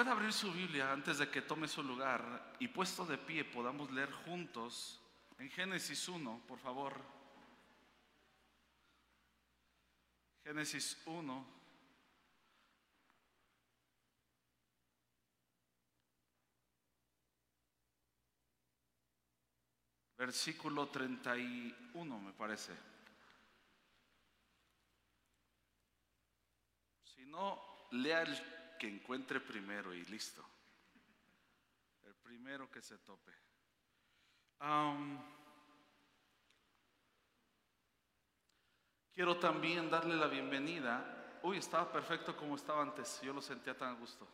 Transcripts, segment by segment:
Puede abrir su Biblia antes de que tome su lugar y puesto de pie podamos leer juntos en Génesis 1, por favor. Génesis 1. Versículo 31 me parece. Si no, lea el que encuentre primero y listo. El primero que se tope. quiero también darle la bienvenida. Uy, estaba perfecto como estaba antes. Yo lo sentía tan a gusto.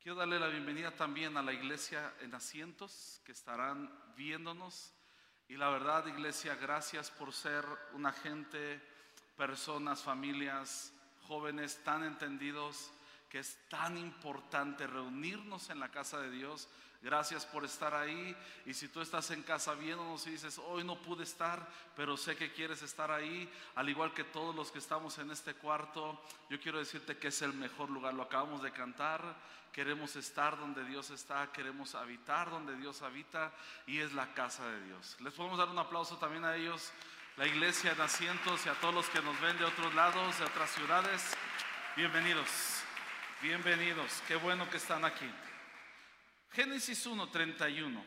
Quiero darle la bienvenida también a la iglesia en asientos que estarán viéndonos. Y la verdad, iglesia, gracias por ser una gente, personas, familias, jóvenes tan entendidos que es tan importante reunirnos en la casa de Dios. Gracias por estar ahí. Y si tú estás en casa viéndonos y dices, hoy no pude estar, pero sé que quieres estar ahí, al igual que todos los que estamos en este cuarto, yo quiero decirte que es el mejor lugar. Lo acabamos de cantar. Queremos estar donde Dios está, queremos habitar donde Dios habita y es la casa de Dios. Les podemos dar un aplauso también a ellos, la iglesia en asientos y a todos los que nos ven de otros lados, de otras ciudades. Bienvenidos. Bienvenidos, qué bueno que están aquí. Génesis 1:31.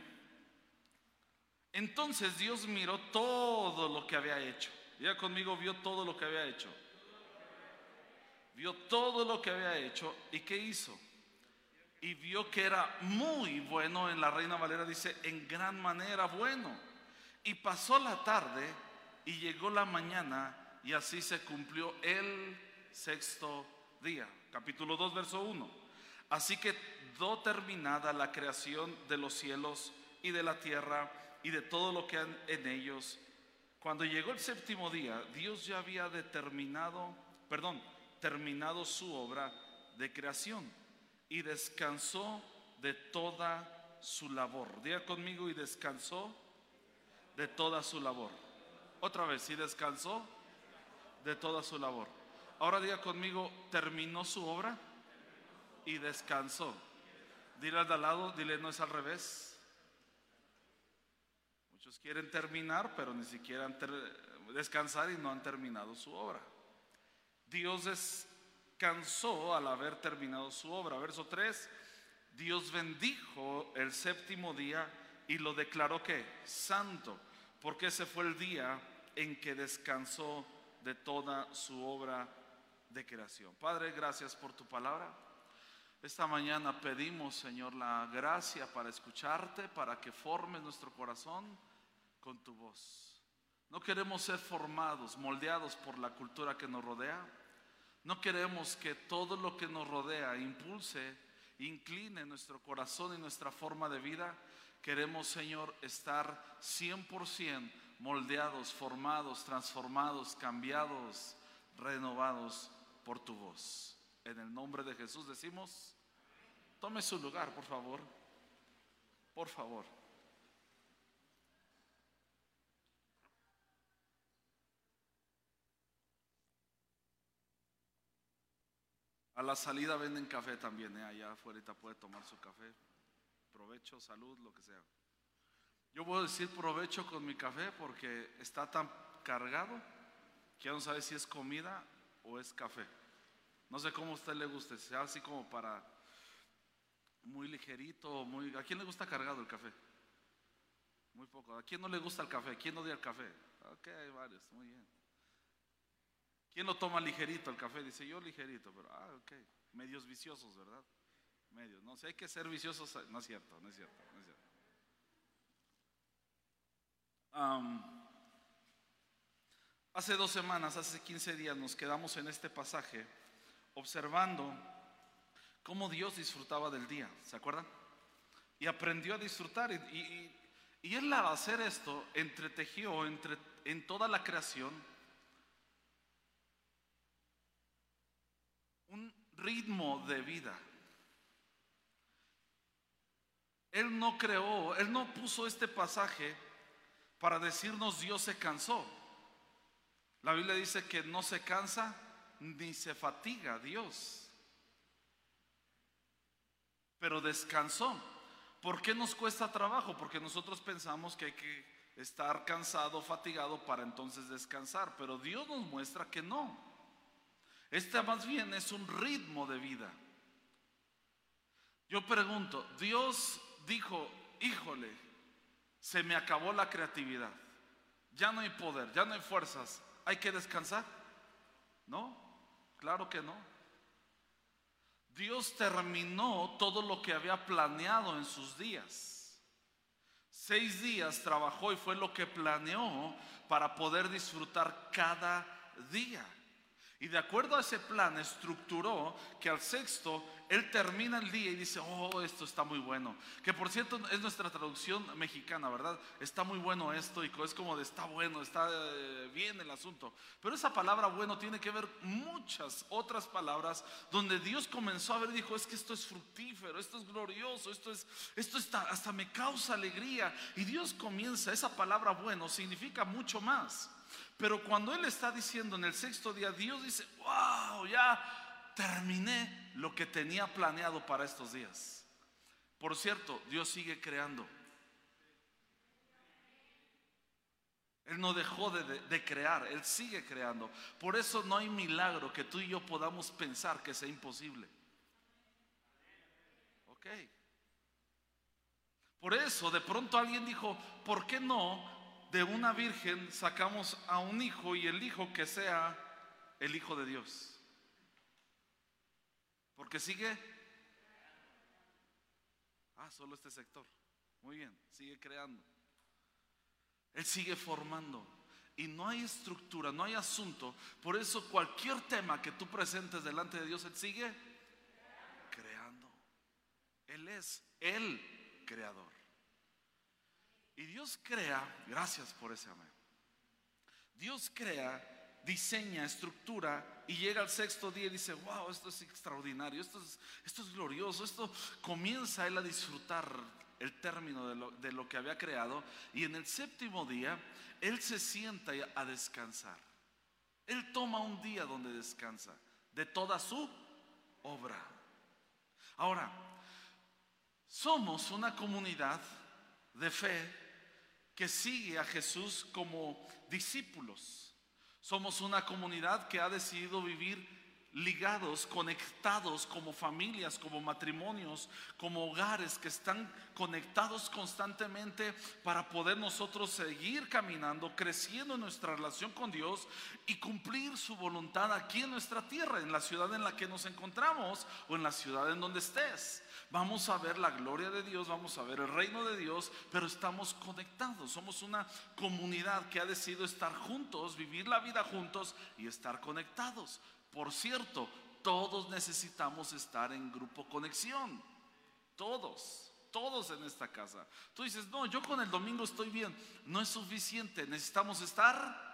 Entonces Dios miró todo lo que había hecho. Ya conmigo vio todo lo que había hecho. Vio todo lo que había hecho y qué hizo. Y vio que era muy bueno, en la Reina Valera dice, en gran manera bueno. Y pasó la tarde y llegó la mañana y así se cumplió el sexto día capítulo 2, verso 1. Así que do terminada la creación de los cielos y de la tierra y de todo lo que han en ellos. Cuando llegó el séptimo día, Dios ya había determinado, perdón, terminado su obra de creación y descansó de toda su labor. Diga conmigo y descansó de toda su labor. Otra vez, y descansó de toda su labor. Ahora diga conmigo, terminó su obra y descansó. Dile al de al lado, dile no es al revés. Muchos quieren terminar, pero ni siquiera han descansar y no han terminado su obra. Dios descansó al haber terminado su obra. Verso 3, Dios bendijo el séptimo día y lo declaró que santo, porque ese fue el día en que descansó de toda su obra de creación. Padre, gracias por tu palabra. Esta mañana pedimos, Señor, la gracia para escucharte, para que formes nuestro corazón con tu voz. No queremos ser formados, moldeados por la cultura que nos rodea. No queremos que todo lo que nos rodea impulse, incline nuestro corazón y nuestra forma de vida. Queremos, Señor, estar 100% moldeados, formados, transformados, cambiados, renovados por tu voz. En el nombre de Jesús decimos, tome su lugar, por favor. Por favor. A la salida venden café también, ¿eh? allá afuera puede tomar su café. Provecho, salud, lo que sea. Yo puedo decir provecho con mi café porque está tan cargado que ya sabe si es comida o es café. No sé cómo a usted le guste, sea así como para muy ligerito, muy... ¿A quién le gusta cargado el café? Muy poco. ¿A quién no le gusta el café? ¿Quién odia el café? Ok, hay varios, muy bien. ¿Quién lo toma ligerito el café? Dice yo ligerito, pero ah, ok. Medios viciosos, ¿verdad? Medios. No sé, hay que ser viciosos. No es cierto, no es cierto, no es cierto. Hace dos semanas, hace 15 días, nos quedamos en este pasaje observando cómo Dios disfrutaba del día, ¿se acuerdan? Y aprendió a disfrutar. Y, Él al hacer esto, entretejió entre, en toda la creación un ritmo de vida. Él no creó, Él no puso este pasaje para decirnos Dios se cansó. La Biblia dice que no se cansa ni se fatiga Dios. pero descansó. ¿Por qué nos cuesta trabajo? Porque nosotros pensamos que hay que estar cansado, fatigado para entonces descansar, pero Dios nos muestra que no. Este más bien es un ritmo de vida. Yo pregunto, Dios dijo, híjole, se me acabó la creatividad, ya no hay poder, ya no hay fuerzas, hay que descansar. No, claro que no. Dios terminó todo lo que había planeado en sus días. Seis días trabajó y fue lo que planeó para poder disfrutar cada día. Y de acuerdo a ese plan estructuró que al sexto él termina el día y dice, oh, esto está muy bueno. Que por cierto es nuestra traducción mexicana, ¿verdad? Está muy bueno esto y es como de está bueno, está eh, bien el asunto. Pero esa palabra bueno tiene que ver muchas otras palabras donde Dios comenzó a ver y dijo, es que esto es fructífero, esto es glorioso, esto es, esto está, hasta me causa alegría. Y Dios comienza, esa palabra bueno significa mucho más. Pero cuando Él está diciendo en el sexto día, Dios dice, wow, ya terminé lo que tenía planeado para estos días. Por cierto, Dios sigue creando. Él no dejó de, de, crear, Él sigue creando. Por eso no hay milagro que tú y yo podamos pensar que sea imposible. Ok. Por eso de pronto alguien dijo, ¿por qué no de una virgen sacamos a un hijo y el hijo que sea el hijo de Dios. Porque sigue... Ah, solo este sector. Muy bien, sigue creando. Él sigue formando. Y no hay estructura, no hay asunto. Por eso cualquier tema que tú presentes delante de Dios, Él sigue creando. Él es el creador. Y Dios crea, gracias por ese amor. Dios crea, diseña, estructura y llega al sexto día y dice, wow, esto es extraordinario, esto es, esto es glorioso, esto comienza él a disfrutar el término de lo, de lo que había creado y en el séptimo día él se sienta a descansar. Él toma un día donde descansa de toda su obra. Ahora, somos una comunidad de fe que sigue a Jesús como discípulos. Somos una comunidad que ha decidido vivir ligados, conectados como familias, como matrimonios, como hogares que están conectados constantemente para poder nosotros seguir caminando, creciendo en nuestra relación con Dios y cumplir su voluntad aquí en nuestra tierra, en la ciudad en la que nos encontramos o en la ciudad en donde estés. Vamos a ver la gloria de Dios, vamos a ver el reino de Dios, pero estamos conectados. Somos una comunidad que ha decidido estar juntos, vivir la vida juntos y estar conectados. Por cierto, todos necesitamos estar en grupo conexión. Todos, todos en esta casa. Tú dices, no, yo con el domingo estoy bien. No es suficiente, necesitamos estar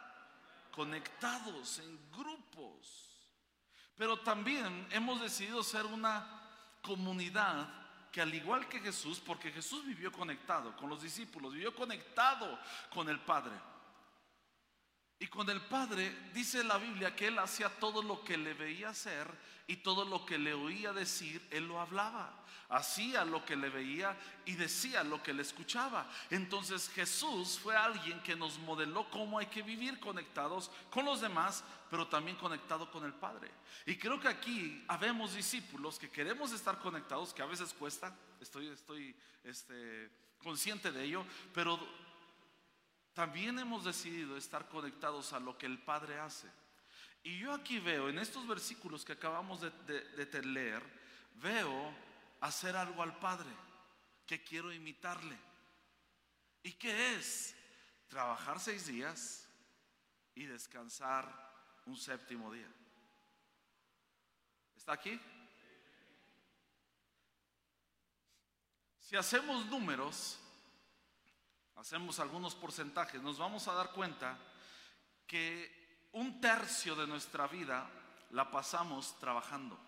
conectados en grupos. Pero también hemos decidido ser una comunidad que al igual que Jesús, porque Jesús vivió conectado con los discípulos, vivió conectado con el Padre. Y con el Padre dice la Biblia que Él hacía todo lo que le veía hacer y todo lo que le oía decir, Él lo hablaba. Hacía lo que le veía y decía lo que le escuchaba. Entonces Jesús fue alguien que nos modeló cómo hay que vivir conectados con los demás, pero también conectado con el Padre. Y creo que aquí habemos discípulos que queremos estar conectados, que a veces cuesta, estoy, estoy este, consciente de ello, pero también hemos decidido estar conectados a lo que el Padre hace. Y yo aquí veo, en estos versículos que acabamos de, leer, veo hacer algo al Padre, que quiero imitarle. ¿Y qué es? Trabajar seis días y descansar un séptimo día. ¿Está aquí? Si hacemos números, hacemos algunos porcentajes, nos vamos a dar cuenta que un tercio de nuestra vida la pasamos trabajando.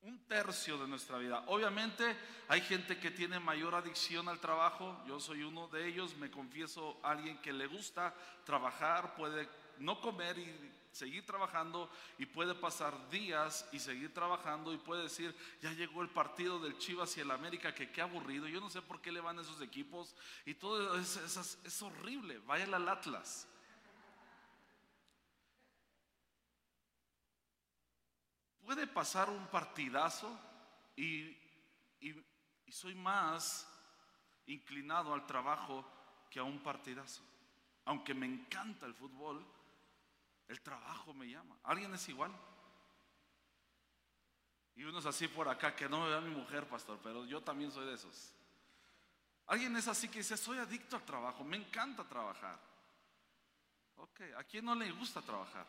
Un tercio de nuestra vida. Obviamente hay gente que tiene mayor adicción al trabajo. Yo soy uno de ellos. Me confieso alguien que le gusta trabajar, puede no comer y seguir trabajando y puede pasar días y seguir trabajando y puede decir, ya llegó el partido del Chivas y el América, que qué aburrido, yo no sé por qué le van esos equipos y todo es, es, horrible, vaya al Atlas. Puede pasar un partidazo y soy más inclinado al trabajo que a un partidazo. Aunque me encanta el fútbol, el trabajo me llama. ¿Alguien es igual? Y uno es así por acá, que no me vea mi mujer, pastor, pero yo también soy de esos. Alguien es así que dice, soy adicto al trabajo, me encanta trabajar. Ok, ¿a quién no le gusta trabajar?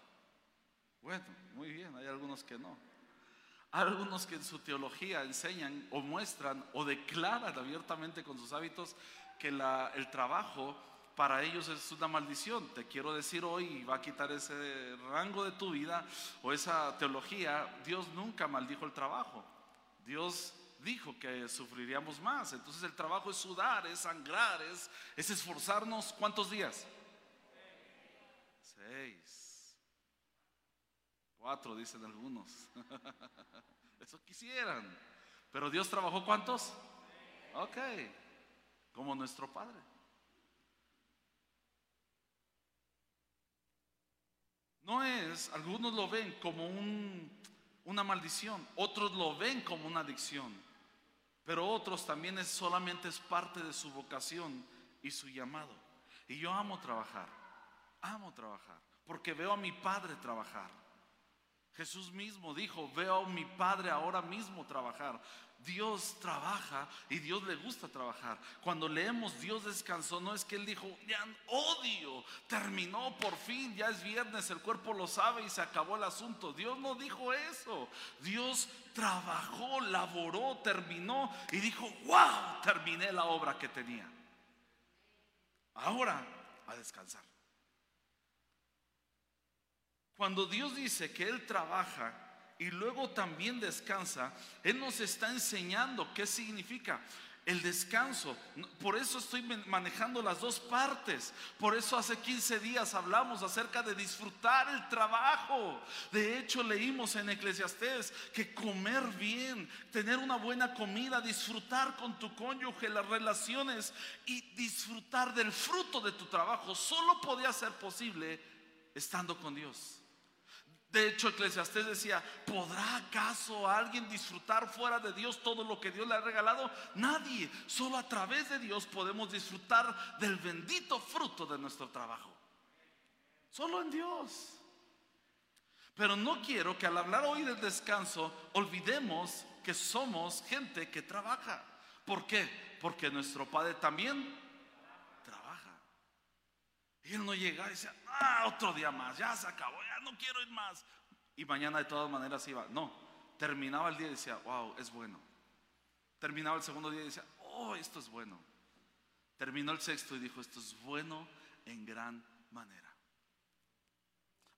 Bueno, muy bien, hay algunos que no. Hay algunos que en su teología enseñan o muestran o declaran abiertamente con sus hábitos que el trabajo para ellos es una maldición. Te quiero decir hoy, va a quitar ese rango de tu vida o esa teología, Dios nunca maldijo el trabajo. Dios dijo que sufriríamos más. Entonces el trabajo es sudar, es sangrar, es, es esforzarnos. ¿Cuántos días? Seis. Cuatro, dicen algunos. Eso quisieran. Pero Dios trabajó cuántos? Ok. Como nuestro Padre. No es, algunos lo ven como una maldición, otros lo ven como una adicción, pero otros también es solamente es parte de su vocación y su llamado. Y yo amo trabajar, amo trabajar, porque veo a mi padre trabajar. Jesús mismo dijo, veo a mi Padre ahora mismo trabajar. Dios trabaja y Dios le gusta trabajar. Cuando leemos Dios descansó, no es que Él dijo, ya odio, terminó por fin, ya es viernes, el cuerpo lo sabe y se acabó el asunto. Dios no dijo eso. Dios trabajó, laboró, terminó y dijo, wow, terminé la obra que tenía. Ahora a descansar. Cuando Dios dice que Él trabaja y luego también descansa, Él nos está enseñando qué significa el descanso. Por eso estoy manejando las dos partes. Por eso hace 15 días hablamos acerca de disfrutar el trabajo. De hecho, leímos en Eclesiastés que comer bien, tener una buena comida, disfrutar con tu cónyuge, las relaciones y disfrutar del fruto de tu trabajo, solo podía ser posible estando con Dios. De hecho, Eclesiastés decía, ¿podrá acaso alguien disfrutar fuera de Dios todo lo que Dios le ha regalado? Nadie. Solo a través de Dios podemos disfrutar del bendito fruto de nuestro trabajo. Solo en Dios. Pero no quiero que al hablar hoy del descanso olvidemos que somos gente que trabaja. ¿Por qué? Porque nuestro Padre también. Y Él no llega y dice, ah, otro día más, ya se acabó, no quiero ir más. Y mañana de todas maneras iba. No, terminaba el día y decía, wow, es bueno. Terminaba el segundo día y decía, oh, esto es bueno. Terminó el sexto y dijo, esto es bueno en gran manera.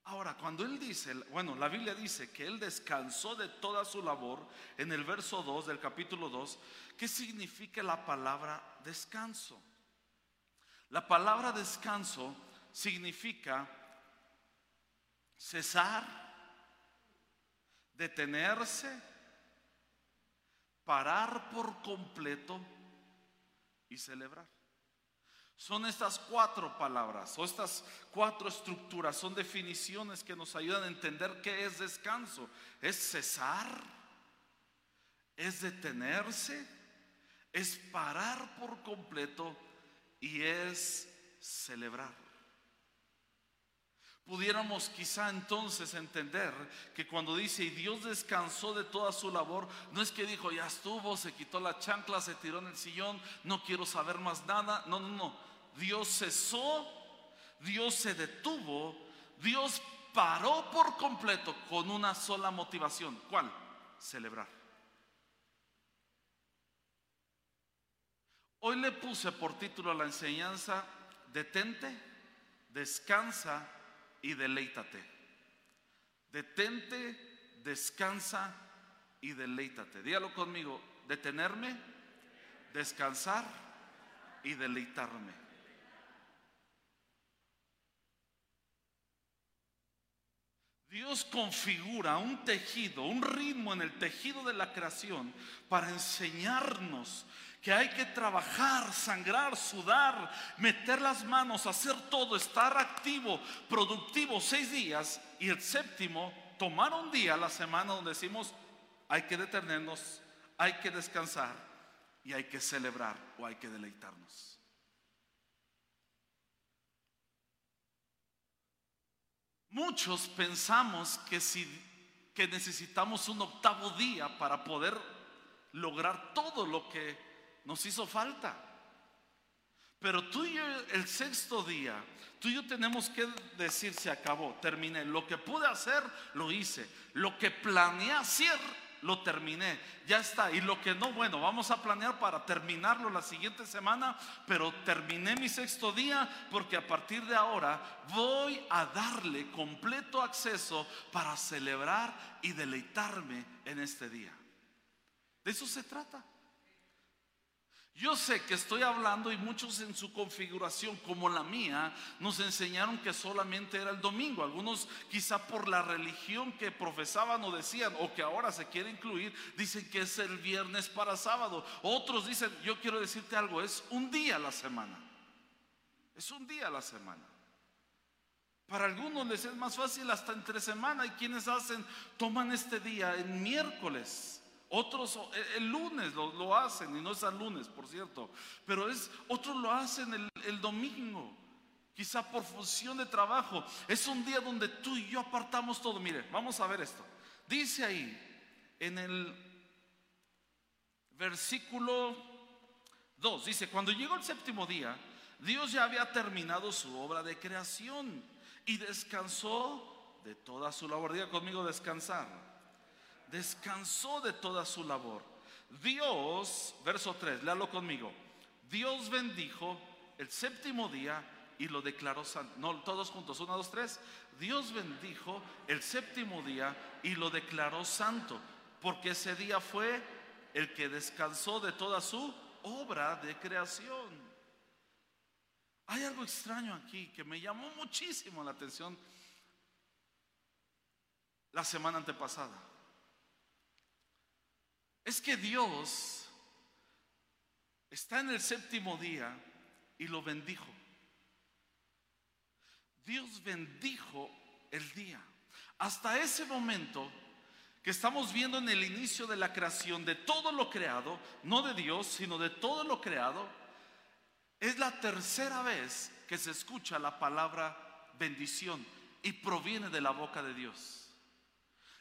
Ahora, cuando él dice, bueno, la Biblia dice que él descansó de toda su labor en el verso 2 del capítulo 2, ¿qué significa la palabra descanso? La palabra descanso significa cesar, detenerse, parar por completo y celebrar. Son estas cuatro palabras o estas cuatro estructuras, son definiciones que nos ayudan a entender qué es descanso. Es cesar, es detenerse, es parar por completo y es celebrar pudiéramos quizá entonces entender que cuando dice y Dios descansó de toda su labor, no es que dijo ya estuvo, se quitó la chancla, se tiró en el sillón, no quiero saber más nada. No, no, no. Dios cesó, Dios se detuvo, Dios paró por completo con una sola motivación. ¿Cuál? Celebrar. Hoy le puse por título a la enseñanza, detente, descansa y deleítate. Detente, descansa y deleítate. Dígalo conmigo, detenerme, descansar y deleitarme. Dios configura un tejido, un ritmo en el tejido de la creación para enseñarnos que hay que trabajar, sangrar, sudar, meter las manos, hacer todo, estar activo, productivo seis días y el séptimo, tomar un día a la semana donde decimos hay que detenernos, hay que descansar y hay que celebrar o hay que deleitarnos. Muchos pensamos que si que necesitamos un octavo día para poder lograr todo lo que nos hizo falta. Pero tú y yo, el sexto día, tú y yo tenemos que decir se acabó, terminé. Lo que pude hacer, lo hice. Lo que planeé hacer, lo terminé, ya está. Y lo que no, bueno, vamos a planear para terminarlo la siguiente semana, pero terminé mi sexto día porque a partir de ahora voy a darle completo acceso para celebrar y deleitarme en este día. De eso se trata. Yo sé que estoy hablando y muchos en su configuración como la mía nos enseñaron que solamente era el domingo. Algunos quizá por la religión que profesaban o decían o que ahora se quiere incluir, dicen que es el viernes para sábado. Otros dicen, yo quiero decirte algo, es un día a la semana. Es un día a la semana. Para algunos les es más fácil hasta entre semana y quienes hacen, toman este día en miércoles otros el lunes lo, hacen, y no es al lunes, por cierto, pero es, otros lo hacen el, el domingo, quizá por función de trabajo. Es un día donde tú y yo apartamos todo. Mire, vamos a ver esto. Dice ahí en el versículo 2, dice, cuando llegó el séptimo día, Dios ya había terminado su obra de creación y descansó de toda su labor. Diga conmigo descansar descansó de toda su labor. Dios, verso 3, léalo conmigo. Dios bendijo el séptimo día y lo declaró santo. No, todos juntos, uno, dos, tres. Dios bendijo el séptimo día y lo declaró santo, porque ese día fue el que descansó de toda su obra de creación. Hay algo extraño aquí que me llamó muchísimo la atención la semana antepasada es que Dios está en el séptimo día y lo bendijo. Dios bendijo el día. Hasta ese momento que estamos viendo en el inicio de la creación de todo lo creado, no de Dios, sino de todo lo creado, es la tercera vez que se escucha la palabra bendición y proviene de la boca de Dios.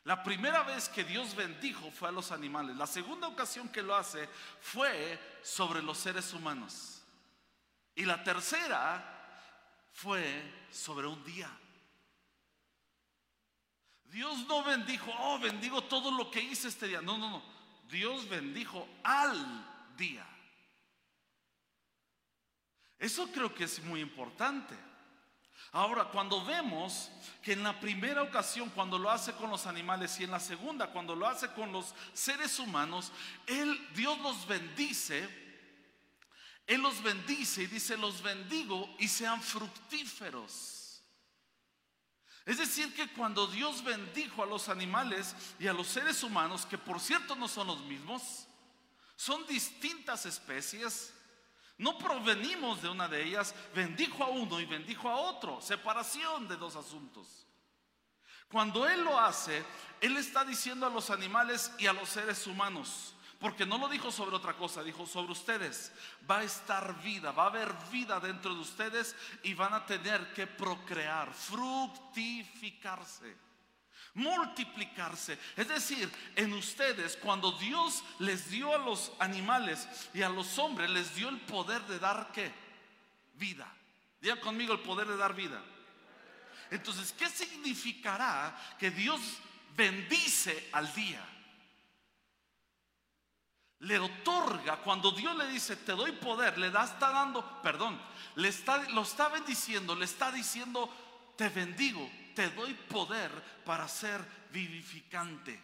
La primera vez que Dios bendijo fue a los animales. La segunda ocasión que lo hace fue sobre los seres humanos. Y la tercera fue sobre un día. Dios no bendijo, oh, bendigo todo lo que hice este día. No, no, no. Dios bendijo al día. Eso creo que es muy importante. Ahora, cuando vemos que en la primera ocasión, cuando lo hace con los animales, y en la segunda, cuando lo hace con los seres humanos, Él, Dios los bendice, Él los bendice y dice, los bendigo y sean fructíferos. Es decir, que cuando Dios bendijo a los animales y a los seres humanos, que por cierto no son los mismos, son distintas especies, no provenimos de una de ellas, bendijo a uno y bendijo a otro, separación de dos asuntos. Cuando Él lo hace, Él está diciendo a los animales y a los seres humanos, porque no lo dijo sobre otra cosa, dijo sobre ustedes, va a estar vida, va a haber vida dentro de ustedes y van a tener que procrear, fructificarse multiplicarse. Es decir, en ustedes, cuando Dios les dio a los animales y a los hombres, les dio el poder de dar qué? Vida. Diga conmigo el poder de dar vida. Entonces, ¿qué significará que Dios bendice al día? Le otorga, cuando Dios le dice, te doy poder, le da, está dando, perdón, le está, lo está bendiciendo, le está diciendo, te bendigo, te doy poder para ser vivificante.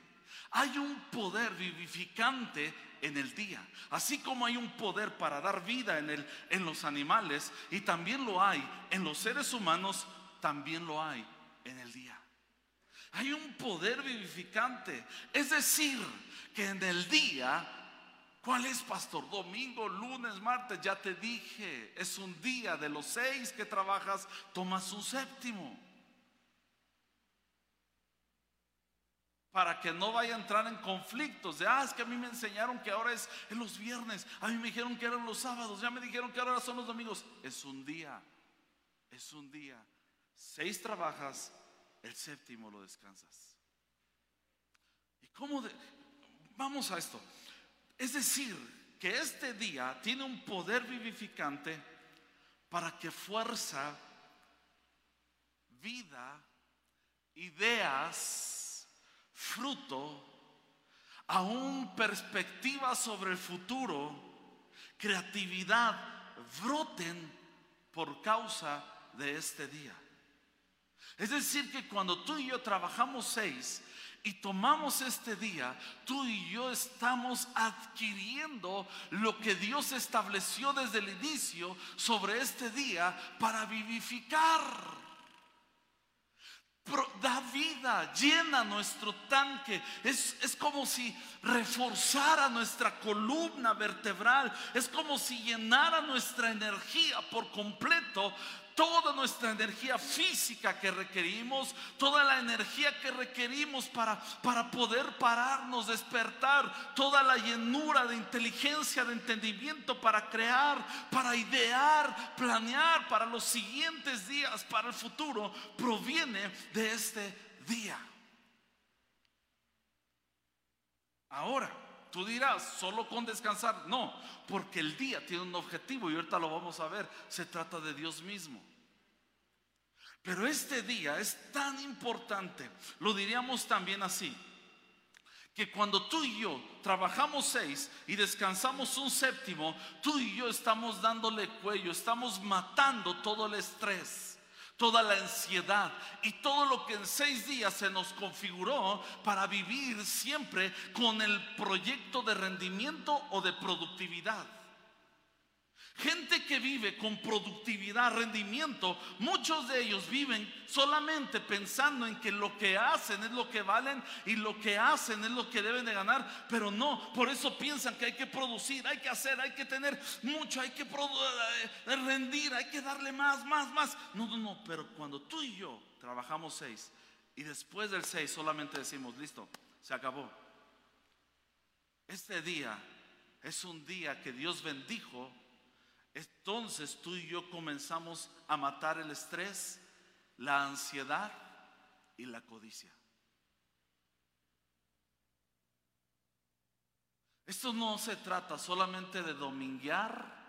Hay un poder vivificante en el día, así como hay un poder para dar vida en, el, en los animales y también lo hay en los seres humanos, también lo hay en el día. Hay un poder vivificante. Es decir, que en el día, ¿cuál es, pastor? Domingo, lunes, martes, ya te dije, es un día de los seis que trabajas, tomas un séptimo. Para que no vaya a entrar en conflictos de, ah, es que a mí me enseñaron que ahora es en los viernes, a mí me dijeron que eran los sábados, ya me dijeron que ahora son los domingos. Es un día, es un día. Seis trabajas, el séptimo lo descansas. ¿Y cómo? Vamos a esto. Es decir, que este día tiene un poder vivificante para que fuerza, vida, ideas, fruto, aún perspectiva sobre el futuro, creatividad, broten por causa de este día. Es decir, que cuando tú y yo trabajamos seis y tomamos este día, tú y yo estamos adquiriendo lo que Dios estableció desde el inicio sobre este día para vivificar da vida, llena nuestro tanque. Es, es, como si reforzara nuestra columna vertebral. Es como si llenara nuestra energía por completo toda nuestra energía física que requerimos, toda la energía que requerimos para, para poder pararnos, despertar, toda la llenura de inteligencia, de entendimiento para crear, para idear, planear para los siguientes días, para el futuro, proviene de este día. Ahora, tú dirás, solo con descansar. No, porque el día tiene un objetivo y ahorita lo vamos a ver. Se trata de Dios mismo. Pero este día es tan importante, lo diríamos también así, que cuando tú y yo trabajamos seis y descansamos un séptimo, tú y yo estamos dándole cuello, estamos matando todo el estrés, toda la ansiedad y todo lo que en seis días se nos configuró para vivir siempre con el proyecto de rendimiento o de productividad. Gente que vive con productividad, rendimiento, muchos de ellos viven solamente pensando en que lo que hacen es lo que valen y lo que hacen es lo que deben de ganar, pero no, por eso piensan que hay que producir, hay que hacer, hay que tener mucho, hay que eh, rendir, hay que darle más, más, más. No, no, no, pero cuando tú y yo trabajamos seis y después del seis solamente decimos, listo, se acabó. Este día es un día que Dios bendijo entonces tú y yo comenzamos a matar el estrés, la ansiedad y la codicia. Esto no se trata solamente de dominguear,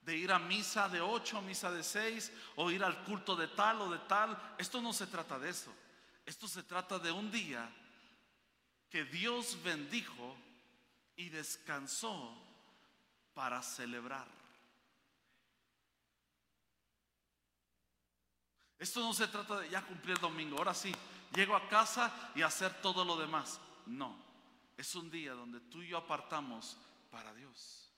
de ir a misa de ocho, misa de seis, o ir al culto de tal o de tal. Esto no se trata de eso. Esto se trata de un día que Dios bendijo y descansó para celebrar. Esto no se trata de ya cumplir el domingo, ahora sí, llego a casa y hacer todo lo demás. No, es un día donde tú y yo apartamos para Dios.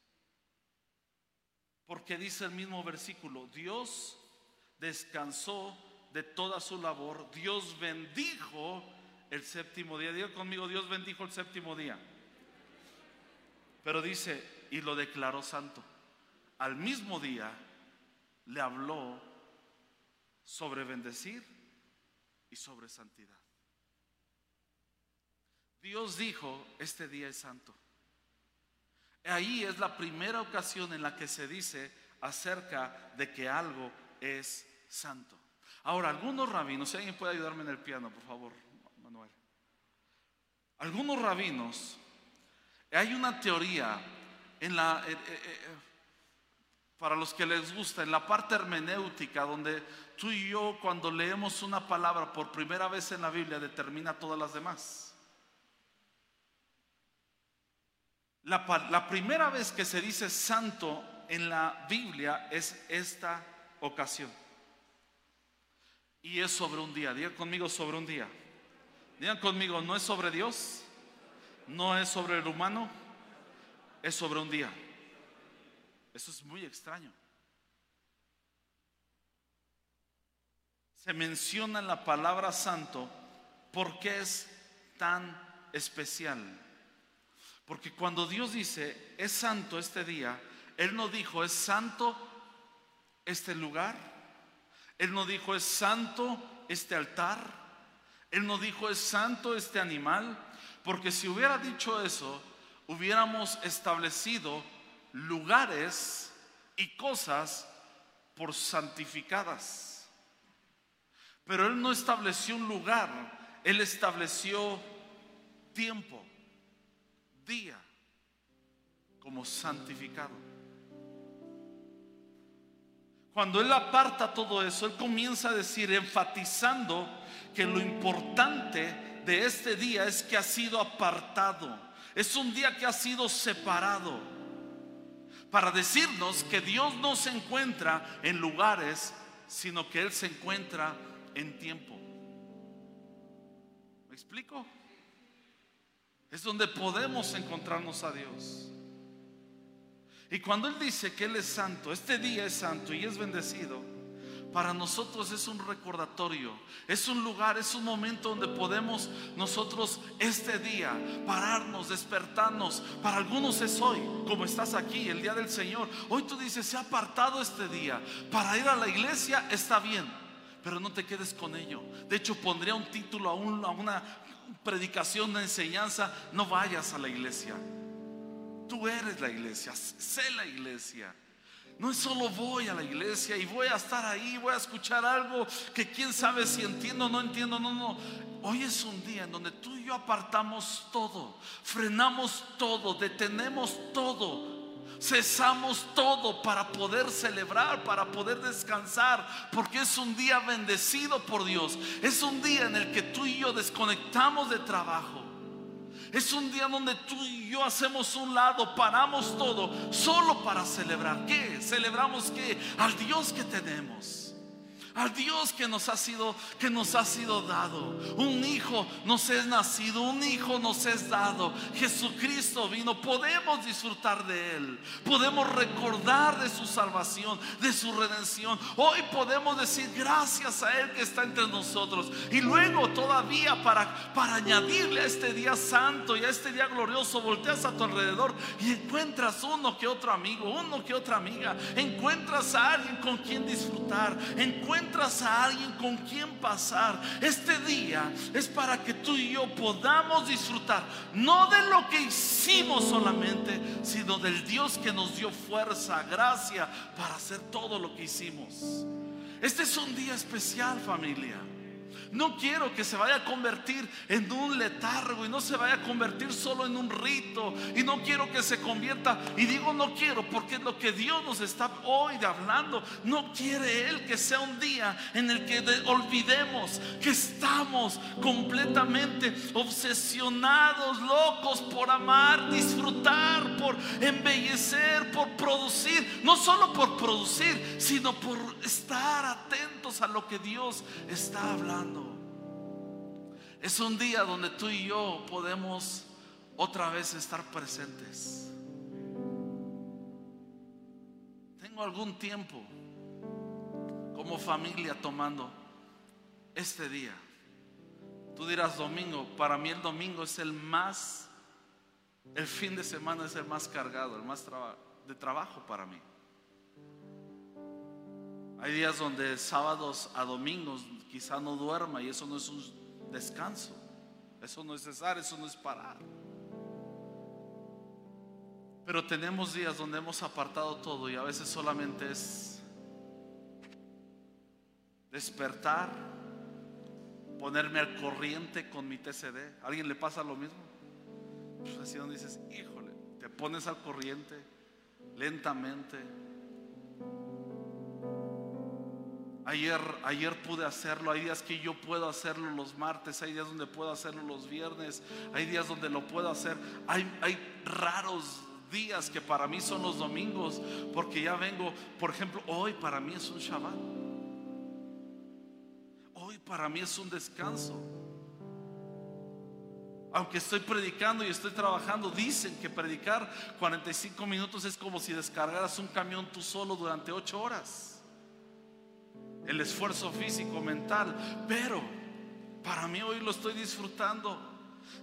Porque dice el mismo versículo, Dios descansó de toda su labor, Dios bendijo el séptimo día. Diga conmigo, Dios bendijo el séptimo día. Pero dice, y lo declaró santo. Al mismo día le habló sobre bendecir y sobre santidad. Dios dijo, este día es santo. Ahí es la primera ocasión en la que se dice acerca de que algo es santo. Ahora, algunos rabinos, si alguien puede ayudarme en el piano, por favor, Manuel. Algunos rabinos, hay una teoría en la... Eh, eh, eh, para los que les gusta, en la parte hermenéutica, donde tú y yo cuando leemos una palabra por primera vez en la Biblia determina todas las demás. La, la primera vez que se dice santo en la Biblia es esta ocasión. Y es sobre un día. Digan conmigo sobre un día. Digan conmigo, no es sobre Dios, no es sobre el humano, es sobre un día. Eso es muy extraño. Se menciona la palabra santo ¿Por qué es tan especial? Porque cuando Dios dice, es santo este día, Él no dijo, es santo este lugar. Él no dijo, es santo este altar. Él no dijo, es santo este animal. Porque si hubiera dicho eso, hubiéramos establecido lugares y cosas por santificadas. Pero Él no estableció un lugar, Él estableció tiempo, día, como santificado. Cuando Él aparta todo eso, Él comienza a decir, enfatizando que lo importante de este día es que ha sido apartado. Es un día que ha sido separado para decirnos que Dios no se encuentra en lugares, sino que Él se encuentra en tiempo. ¿Me explico? Es donde podemos encontrarnos a Dios. Y cuando Él dice que Él es santo, este día es santo y es bendecido, para nosotros es un recordatorio, es un lugar, es un momento donde podemos nosotros este día pararnos, despertarnos. Para algunos es hoy, como estás aquí, el día del Señor. Hoy tú dices, se ha apartado este día. Para ir a la iglesia está bien, pero no te quedes con ello. De hecho, pondría un título a, una predicación de enseñanza, no vayas a la iglesia. Tú eres la iglesia, sé la iglesia. No es solo voy a la iglesia y voy a estar ahí, voy a escuchar algo que quién sabe si entiendo o no entiendo. No, no. Hoy es un día en donde tú y yo apartamos todo, frenamos todo, detenemos todo. Cesamos todo para poder celebrar, para poder descansar, porque es un día bendecido por Dios. Es un día en el que tú y yo desconectamos de trabajo es un día donde tú y yo hacemos un lado, paramos todo, solo para celebrar. ¿Qué? Celebramos qué? Al Dios que tenemos al Dios que nos ha sido que nos ha sido dado. Un hijo nos es nacido, un hijo nos es dado. Jesucristo vino, podemos disfrutar de él. Podemos recordar de su salvación, de su redención. Hoy podemos decir gracias a él que está entre nosotros. Y luego todavía para para añadirle a este día santo y a este día glorioso, volteas a tu alrededor y encuentras uno que otro amigo, uno que otra amiga, encuentras a alguien con quien disfrutar, encuentras encuentras a alguien con quien pasar, este día es para que tú y yo podamos disfrutar, no de lo que hicimos solamente, sino del Dios que nos dio fuerza, gracia para hacer todo lo que hicimos. Este es un día especial familia. No quiero que se vaya a convertir en un letargo y no se vaya a convertir solo en un rito. Y no quiero que se convierta, y digo no quiero porque lo que Dios nos está hoy hablando. No quiere Él que sea un día en el que olvidemos que estamos completamente obsesionados, locos por amar, disfrutar, por embellecer, por producir. No solo por producir, sino por estar atentos a lo que Dios está hablando. Es un día donde tú y yo podemos otra vez estar presentes. Tengo algún tiempo como familia tomando este día. Tú dirás domingo, para mí el domingo es el más, el fin de semana es el más cargado, el más de trabajo para mí. Hay días donde sábados a domingos quizá no duerma y eso no es un descanso. Eso no es cesar, eso no es parar. Pero tenemos días donde hemos apartado todo y a veces solamente es despertar, ponerme al corriente con mi TCD. ¿A alguien le pasa lo mismo? Pues así donde dices, híjole, te pones al corriente lentamente Ayer, ayer pude hacerlo, hay días que yo puedo hacerlo los martes, hay días donde puedo hacerlo los viernes, hay días donde lo puedo hacer. Hay, hay raros días que para mí son los domingos, porque ya vengo, por ejemplo, hoy para mí es un Shabbat. Hoy para mí es un descanso. Aunque estoy predicando y estoy trabajando, dicen que predicar 45 minutos es como si descargaras un camión tú solo durante 8 horas el esfuerzo físico, mental, pero Para mí hoy lo estoy disfrutando.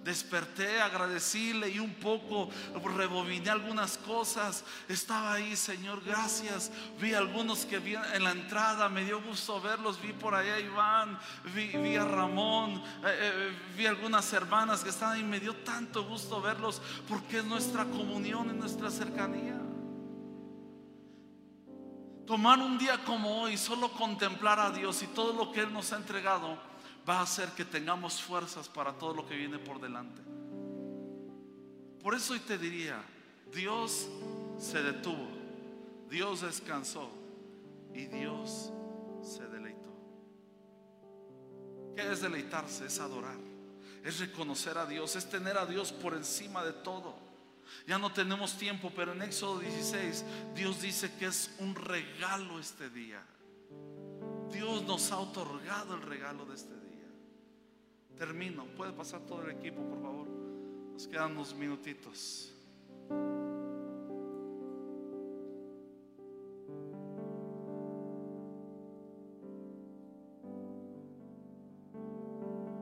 Desperté, agradecí, leí un poco, rebobiné algunas cosas. Estaba ahí, Señor, gracias. Vi algunos que vi en la entrada, me dio gusto verlos. Vi por allá a Iván, vi, a Ramón, eh, eh, vi algunas hermanas que estaban ahí. Me dio tanto gusto verlos porque es nuestra comunión y nuestra cercanía. Tomar un día como hoy, solo contemplar a Dios y todo lo que Él nos ha entregado va a hacer que tengamos fuerzas para todo lo que viene por delante. Por eso hoy te diría, Dios se detuvo, Dios descansó y Dios se deleitó. ¿Qué es deleitarse? Es adorar, es reconocer a Dios, es tener a Dios por encima de todo. Ya no tenemos tiempo, pero en Éxodo 16 Dios dice que es un regalo este día. Dios nos ha otorgado el regalo de este día. Termino. Puede pasar todo el equipo, por favor. Nos quedan unos minutitos.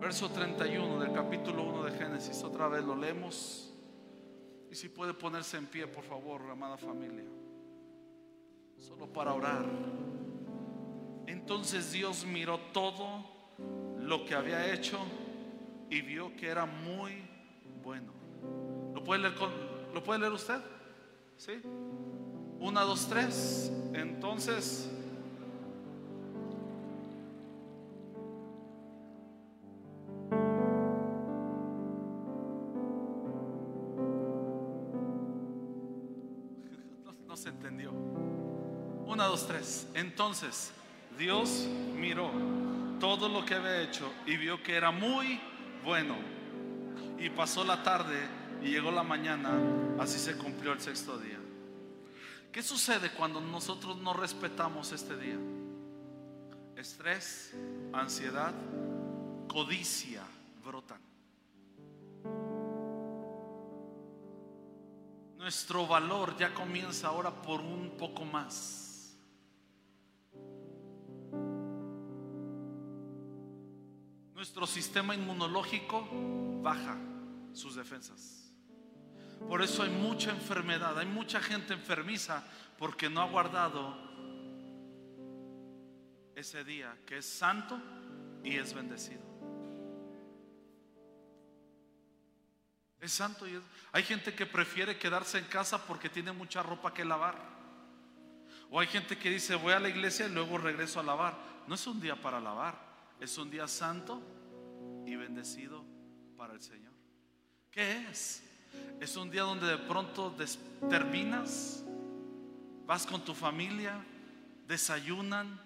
Verso 31 del capítulo 1 de Génesis. Otra vez lo leemos. Y si puede ponerse en pie, por favor, amada familia. Solo para orar. Entonces Dios miró todo lo que había hecho y vio que era muy bueno. ¿Lo puede leer, ¿lo puede leer usted? ¿Sí? Una, dos, tres. Entonces... Una, dos, tres. Entonces Dios miró todo lo que había hecho y vio que era muy bueno. Y pasó la tarde y llegó la mañana, así se cumplió el sexto día. ¿Qué sucede cuando nosotros no respetamos este día? Estrés, ansiedad, codicia brotan. Nuestro valor ya comienza ahora por un poco más. Nuestro sistema inmunológico baja sus defensas. Por eso hay mucha enfermedad, hay mucha gente enfermiza porque no ha guardado ese día que es santo y es bendecido. Es santo y es... Hay gente que prefiere quedarse en casa porque tiene mucha ropa que lavar. O hay gente que dice voy a la iglesia y luego regreso a lavar. No es un día para lavar, es un día santo y bendecido para el Señor. ¿Qué es? Es un día donde de pronto terminas, vas con tu familia, desayunan,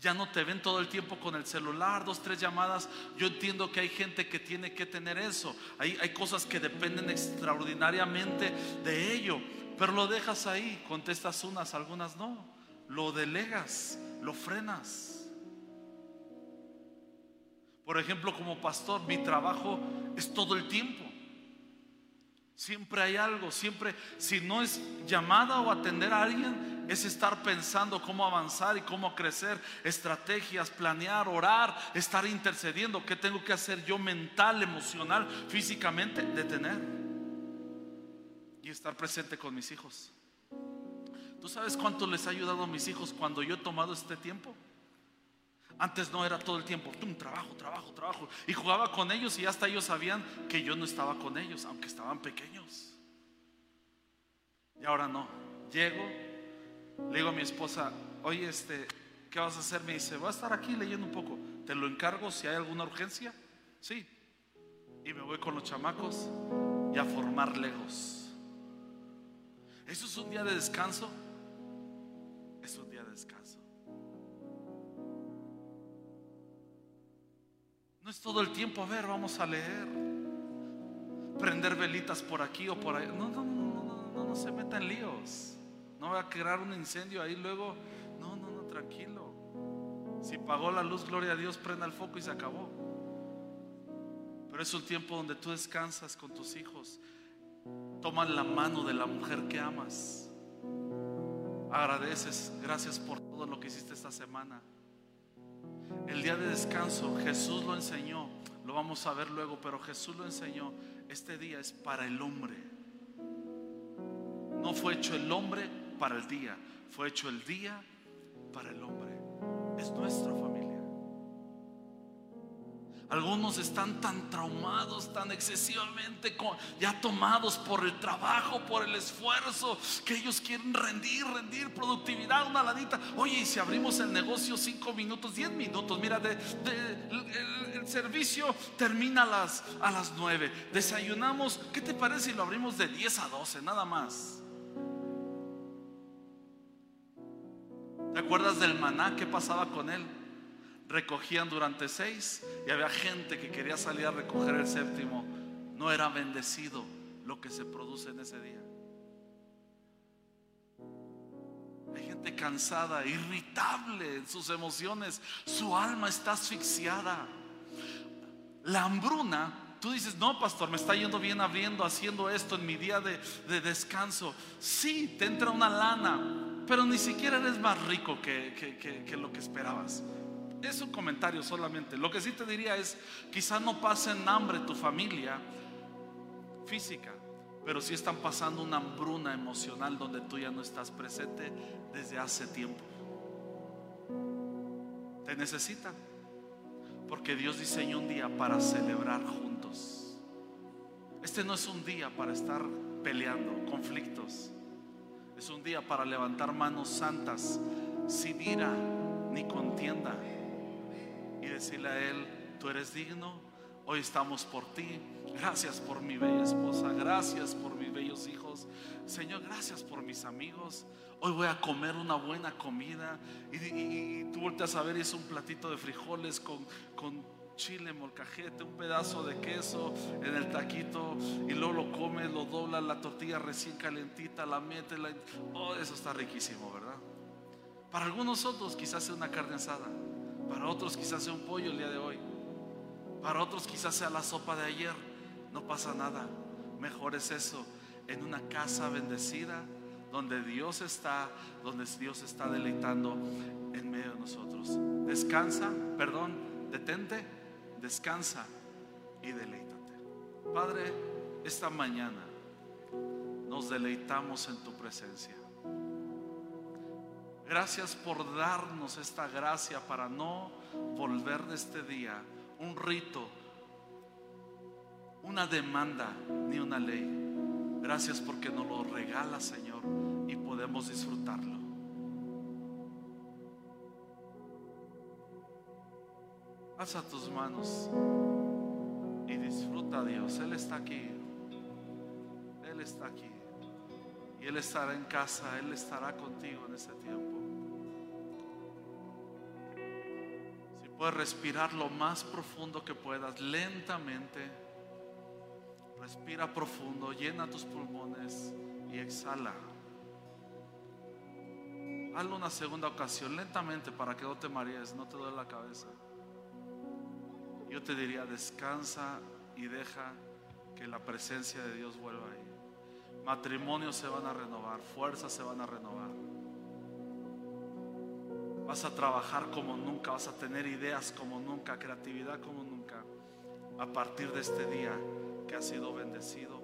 ya no te ven todo el tiempo con el celular, dos, tres llamadas. Yo entiendo que hay gente que tiene que tener eso. Hay, hay cosas que dependen extraordinariamente de ello, pero lo dejas ahí, contestas unas, algunas no. Lo delegas, lo frenas. Por ejemplo, como pastor, mi trabajo es todo el tiempo. Siempre hay algo, siempre, si no es llamada o atender a alguien, es estar pensando cómo avanzar y cómo crecer, estrategias, planear, orar, estar intercediendo. ¿Qué tengo que hacer yo mental, emocional, físicamente? Detener y estar presente con mis hijos. ¿Tú sabes cuánto les ha ayudado a mis hijos cuando yo he tomado este tiempo? Antes no era todo el tiempo, tum, trabajo, trabajo, trabajo. Y jugaba con ellos y hasta ellos sabían que yo no estaba con ellos, aunque estaban pequeños. Y ahora no. Llego, le digo a mi esposa, oye, este, ¿qué vas a hacer? Me dice, voy a estar aquí leyendo un poco. ¿Te lo encargo si hay alguna urgencia? Sí. Y me voy con los chamacos y a formar legos. ¿Eso es un día de descanso? Es un día de descanso. No es todo el tiempo, a ver, vamos a leer. Prender velitas por aquí o por ahí. No, no, no, no, no, no, no se metan líos. No va a crear un incendio ahí luego. No, no, no, tranquilo. Si pagó la luz, gloria a Dios, prenda el foco y se acabó. Pero es un tiempo donde tú descansas con tus hijos. Toman la mano de la mujer que amas. Agradeces, gracias por todo lo que hiciste esta semana. El día de descanso Jesús lo enseñó, lo vamos a ver luego, pero Jesús lo enseñó. Este día es para el hombre. No fue hecho el hombre para el día, fue hecho el día para el hombre. Es nuestra familia. Algunos están tan traumados, tan excesivamente ya tomados por el trabajo, por el esfuerzo, que ellos quieren rendir, rendir productividad, una lanita. Oye, y si abrimos el negocio cinco minutos, diez minutos, mira, el, servicio termina a las, a las 9. Desayunamos, ¿qué te parece si lo abrimos de 10 a 12, nada más? ¿Te acuerdas del maná? ¿Qué pasaba con él? Recogían durante seis y había gente que quería salir a recoger el séptimo. No era bendecido lo que se produce en ese día. Hay gente cansada, irritable en sus emociones. Su alma está asfixiada. La hambruna, tú dices, no, pastor, me está yendo bien abriendo, haciendo esto en mi día de, descanso. Sí, te entra una lana, pero ni siquiera eres más rico que, que lo que esperabas. Es un comentario solamente. Lo que sí te diría es, quizás no pasen hambre tu familia física, pero sí están pasando una hambruna emocional donde tú ya no estás presente desde hace tiempo. Te necesitan, porque Dios diseñó un día para celebrar juntos. Este no es un día para estar peleando conflictos. Es un día para levantar manos santas, sin ira ni contienda decirle a Él, tú eres digno, hoy estamos por ti, gracias por mi bella esposa, gracias por mis bellos hijos, Señor, gracias por mis amigos, hoy voy a comer una buena comida y, tú volteas a ver y es un platito de frijoles con, con chile, molcajete, un pedazo de queso en el taquito y luego lo comes, lo doblas, la tortilla recién calentita, la metes, oh, eso está riquísimo, ¿verdad? Para algunos otros quizás sea una carne asada. Para otros quizás sea un pollo el día de hoy. Para otros quizás sea la sopa de ayer. No pasa nada. Mejor es eso. En una casa bendecida, donde Dios está, donde Dios está deleitando en medio de nosotros. Descansa, perdón, detente, descansa y deleítate. Padre, esta mañana nos deleitamos en tu presencia. Gracias por darnos esta gracia para no volver de este día un rito, una demanda ni una ley. Gracias porque nos lo regala, Señor, y podemos disfrutarlo. Alza tus manos y disfruta Dios. Él está aquí. Él está aquí. Él estará en casa. Él estará contigo en ese tiempo. Puedes respirar lo más profundo que puedas, lentamente. Respira profundo, llena tus pulmones y exhala. Hazlo una segunda ocasión, lentamente, para que no te marees, no te duele la cabeza. Yo te diría, descansa y deja que la presencia de Dios vuelva ahí. Matrimonios se van a renovar, fuerzas se van a renovar. Vas a trabajar como nunca, vas a tener ideas como nunca, creatividad como nunca, a partir de este día que ha sido bendecido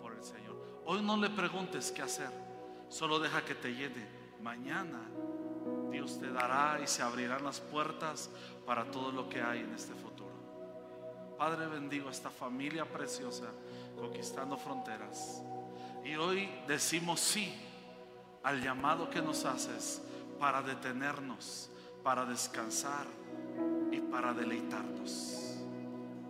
por el Señor. Hoy no le preguntes qué hacer, solo deja que te llene. Mañana Dios te dará y se abrirán las puertas para todo lo que hay en este futuro. Padre, bendigo a esta familia preciosa conquistando fronteras. Y hoy decimos sí al llamado que nos haces para detenernos, para descansar y para deleitarnos.